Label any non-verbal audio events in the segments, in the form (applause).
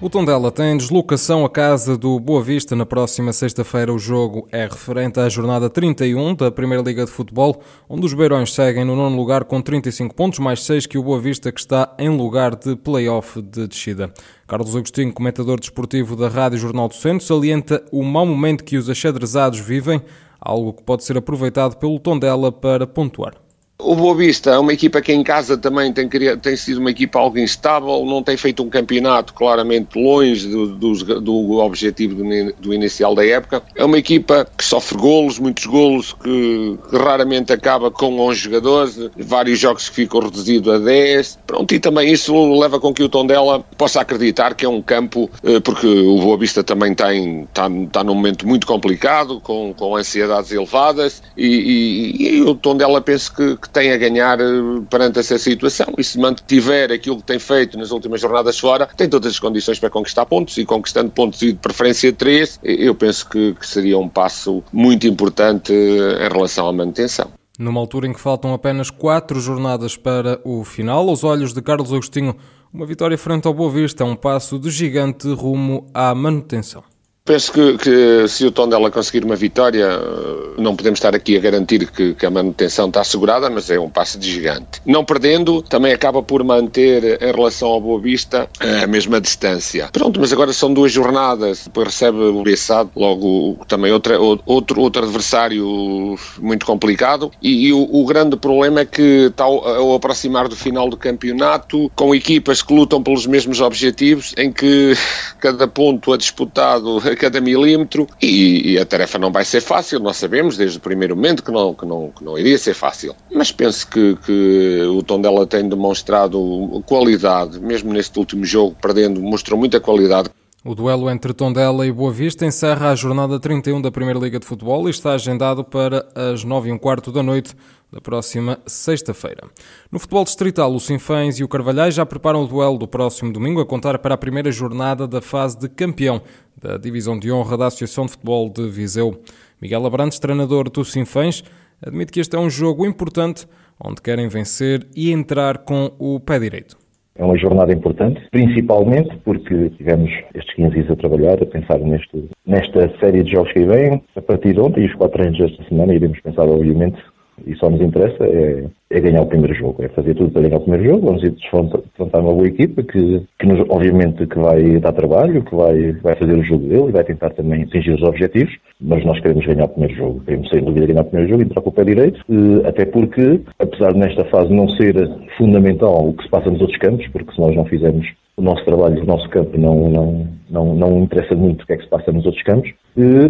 O Tondela tem deslocação à casa do Boa Vista na próxima sexta-feira. O jogo é referente à jornada 31 da Primeira Liga de Futebol, onde os Beirões seguem no nono lugar com 35 pontos, mais 6 que o Boa Vista, que está em lugar de play-off de descida. Carlos Agostinho, comentador desportivo da Rádio Jornal do Centro, salienta o mau momento que os achadrezados vivem algo que pode ser aproveitado pelo Tondela para pontuar. O Boa Vista é uma equipa que em casa também tem, tem, sido uma equipa algo instável, não tem feito um campeonato claramente longe do, do, do objetivo do, do, inicial da época. É uma equipa que sofre golos, muitos golos, que, que, raramente acaba com 11 jogadores, vários jogos que ficam reduzidos a 10. Pronto, e também isso leva com que o Tondela possa acreditar que é um campo, eh, porque o Boa Vista também tem, está, está num momento muito complicado, com, com ansiedades elevadas, e, e, e o Tondela penso que, que que tem a ganhar eh, perante essa situação. E se mantiver aquilo que tem feito nas últimas jornadas fora, tem todas as condições para conquistar pontos e conquistando pontos e de preferência 3, eu penso que, que seria um passo muito importante eh, em relação à manutenção. Numa altura em que faltam apenas quatro jornadas para o final, aos olhos de Carlos Agostinho, uma vitória frente ao Boa Vista é um passo de gigante rumo à manutenção. Penso que, que, se o Tondela conseguir uma vitória, eh, não podemos estar aqui a garantir que, que, a manutenção está assegurada, mas é um passo de gigante. Não perdendo, também acaba por manter em relação ao Boa Vista a mesma distância. Pronto, mas agora são duas jornadas, depois recebe o Bessado, logo também outra, outro, outro adversário muito complicado e, e o, o, grande problema é que está ao, ao aproximar do final do campeonato, com equipas que lutam pelos mesmos objetivos, em que (laughs) cada ponto a disputado cada milímetro e, e, a tarefa não vai ser fácil, nós sabemos desde o primeiro momento que não, que não, que não iria ser fácil. Mas penso que, que o Tondela tem demonstrado qualidade, mesmo neste último jogo, perdendo, mostrou muita qualidade. O duelo entre Tondela e Boa Vista encerra a jornada 31 da Primeira Liga de Futebol e está agendado para as 9 e um quarto da noite da próxima sexta-feira. No futebol distrital, o Sinfãs e o Carvalhais já preparam o duelo do próximo domingo a contar para a primeira jornada da fase de campeão da Divisão de Honra da Associação de Futebol de Viseu. Miguel Abrantes, treinador do Sinfãs, admite que este é um jogo importante onde querem vencer e entrar com o pé direito. É uma jornada importante, principalmente porque tivemos estes 15 dias a trabalhar, a pensar neste, nesta série de jogos que vêm. A partir de ontem e os quatro treinos desta semana iremos pensar, obviamente, e só nos interessa é, é, ganhar o primeiro jogo, é fazer tudo para ganhar o primeiro jogo. Vamos ir defrontar uma boa equipa que, que nos, obviamente que vai dar trabalho, que vai, vai fazer o jogo dele e vai tentar também atingir os objetivos, mas nós queremos ganhar o primeiro jogo. Queremos sem dúvida ganhar o primeiro jogo e entrar com o pé direito, eh, até porque, apesar de nesta fase não ser fundamental o que se passa nos outros campos, porque se nós não fizermos o nosso trabalho, o nosso campo não, não, não, não interessa muito o que é que se passa nos outros campos,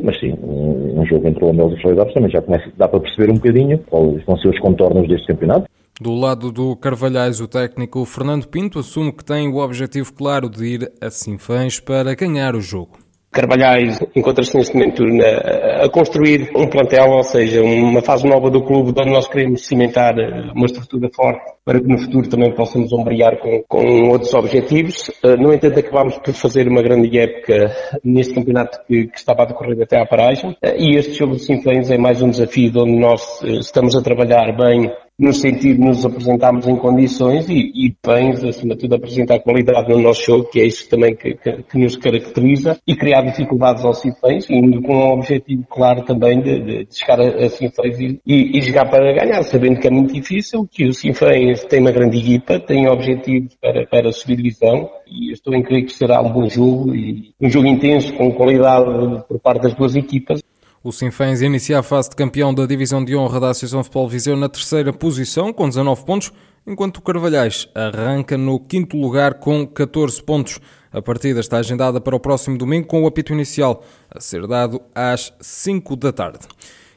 mas sim, um, um jogo entre o Lamelo e o Floridados também já começa, dá para perceber um bocadinho quais vão ser os contornos deste campeonato. Do lado do Carvalhais, o técnico Fernando Pinto assume que tem o objetivo claro de ir a Sinfãs para ganhar o jogo. Carvalhais encontra-se neste momento na, a construir um plantel, ou seja, uma fase nova do clube onde nós queremos cimentar eh, uma estrutura forte para que no futuro também possamos ombrear com, com outros objetivos. Eh, no entanto, acabámos por fazer uma grande época neste campeonato que, que estava a decorrer até à paragem eh, e este jogo de Sinfãs é mais um desafio onde nós estamos a trabalhar bem no sentido de nos apresentarmos em condições e, e bem, acima de tudo, apresentar qualidade no nosso jogo, que é isso também que, que, que nos caracteriza, e criar dificuldades aos Sinfãs, indo com um objetivo claro também de, de chegar a, a e, e, e, jogar para ganhar, sabendo que é muito difícil, que o Sinfãs tem uma grande equipa, tem objetivos para, para subir divisão, e estou em crer que será um bom jogo, e um jogo intenso, com qualidade por parte das duas equipas. O Sinfãs inicia a fase de campeão da Divisão de Honra da Associação Futebol Viseu na terceira posição, com 19 pontos, enquanto o Carvalhais arranca no quinto lugar com 14 pontos. A partida está agendada para o próximo domingo com o apito inicial a ser dado às 5 da tarde.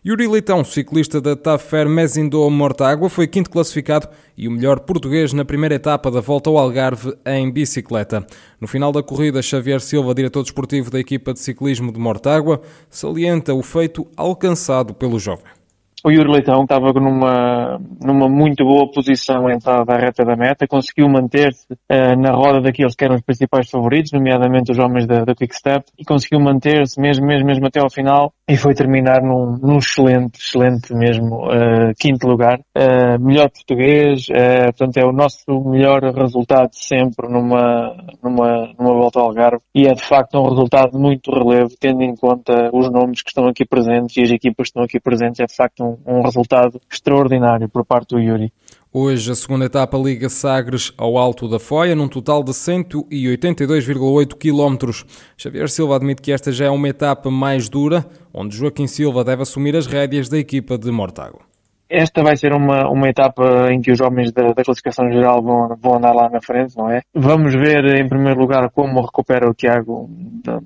Yuri Leitão, ciclista da Tafer Mezindo Mortágua, foi quinto classificado e o melhor português na primeira etapa da volta ao Algarve em bicicleta. No final da corrida, Xavier Silva, diretor desportivo da equipa de ciclismo de Mortágua, salienta o feito alcançado pelo jovem. O Yuri Leitão estava numa, numa muito boa posição entrada à reta da meta, conseguiu manter-se uh, na roda daqueles que eram os principais favoritos, nomeadamente os homens da, da Quick Step, e conseguiu manter-se mesmo, mesmo, mesmo até ao final e foi terminar num, num excelente, excelente mesmo uh, quinto lugar. Uh, melhor português, portanto é o nosso melhor resultado sempre numa, numa, numa volta ao Algarve e é de facto um resultado muito relevo, tendo em conta os nomes que estão aqui presentes e as equipas que estão aqui presentes, é de facto um, um resultado extraordinário por parte do Yuri. Hoje a segunda etapa liga Sagres ao Alto da Foia, num total de 182,8 km. Xavier Silva admite que esta já é uma etapa mais dura, onde Joaquim Silva deve assumir as rédeas da equipa de Mortágua. Esta vai ser uma, uma etapa em que os homens da, da classificação geral vão, vão andar lá na frente, não é? Vamos ver, em primeiro lugar, como recupera o Tiago,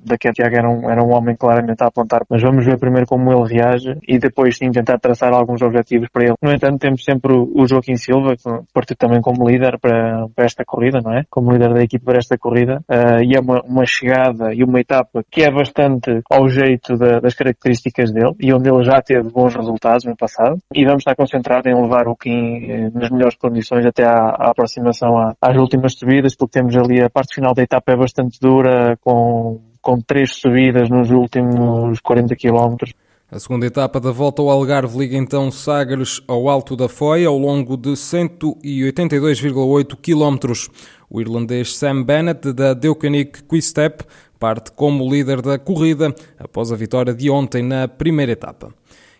daqui a Tiago era um, era um homem claramente a apontar, mas vamos ver primeiro como ele reage e depois sim tentar traçar alguns objetivos para ele. No entanto, temos sempre o Joaquim Silva, que partiu também como líder para, para esta corrida, não é? Como líder da equipe para esta corrida, uh, e é uma, uma chegada e uma etapa que é bastante ao jeito da, das características dele e onde ele já teve bons resultados no passado e vamos estar concentrado em levar o Kim eh, nas melhores condições até à, à aproximação à, às últimas subidas, porque temos ali a parte final da etapa é bastante dura, com, com três subidas nos últimos 40 km. A segunda etapa da volta ao Algarve liga então Sagres ao Alto da Foia ao longo de 182,8 km. O irlandês Sam Bennett da Deucanic Quick-Step parte como líder da corrida após a vitória de ontem na primeira etapa.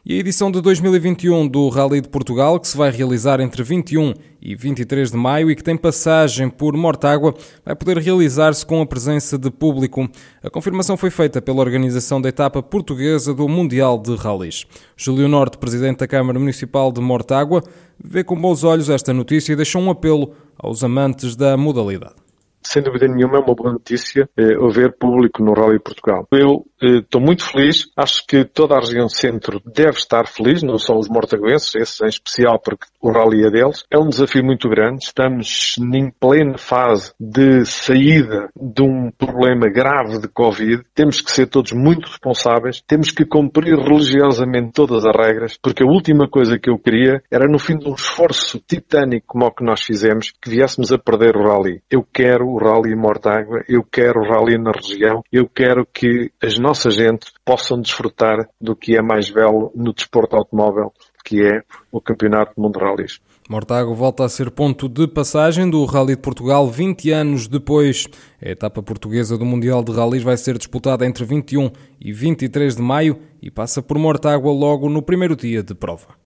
E a edição de 2021 do Rally de Portugal, que se vai realizar entre 21 e 23 de maio e que tem passagem por Mortágua, vai poder realizar-se com a presença de público. A confirmação foi feita pela organização da etapa portuguesa do Mundial de Rallys. Júlio Norte, presidente da Câmara Municipal de Mortágua, vê com bons olhos esta notícia e deixa um apelo aos amantes da modalidade sem dúvida nenhuma é uma boa notícia eh, haver público no Rally Portugal. Eu estou eh, muito feliz, acho que toda a região centro deve estar feliz, não só os mortaguenses, esses em especial porque o Rally é deles. É um desafio muito grande, estamos em plena fase de saída de um problema grave de Covid, temos que ser todos muito responsáveis, temos que cumprir religiosamente todas as regras, porque a última coisa que eu queria era no fim de um esforço titânico como o que nós fizemos, que viéssemos a perder o Rally. Eu quero o Rally em Mortágua, eu quero o Rally na região, eu quero que as nossas gente possam desfrutar do que é mais belo no desporto automóvel, que é o Campeonato do Mundo de Rallys. Mortágua volta a ser ponto de passagem do Rally de Portugal 20 anos depois. A etapa portuguesa do Mundial de Rallys vai ser disputada entre 21 e 23 de maio e passa por Mortágua logo no primeiro dia de prova.